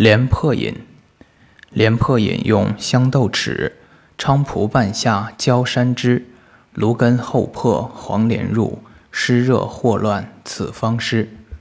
廉颇饮，廉颇饮用香豆豉、菖蒲半夏、焦山栀、芦根厚朴、黄连入，湿热霍乱，此方施。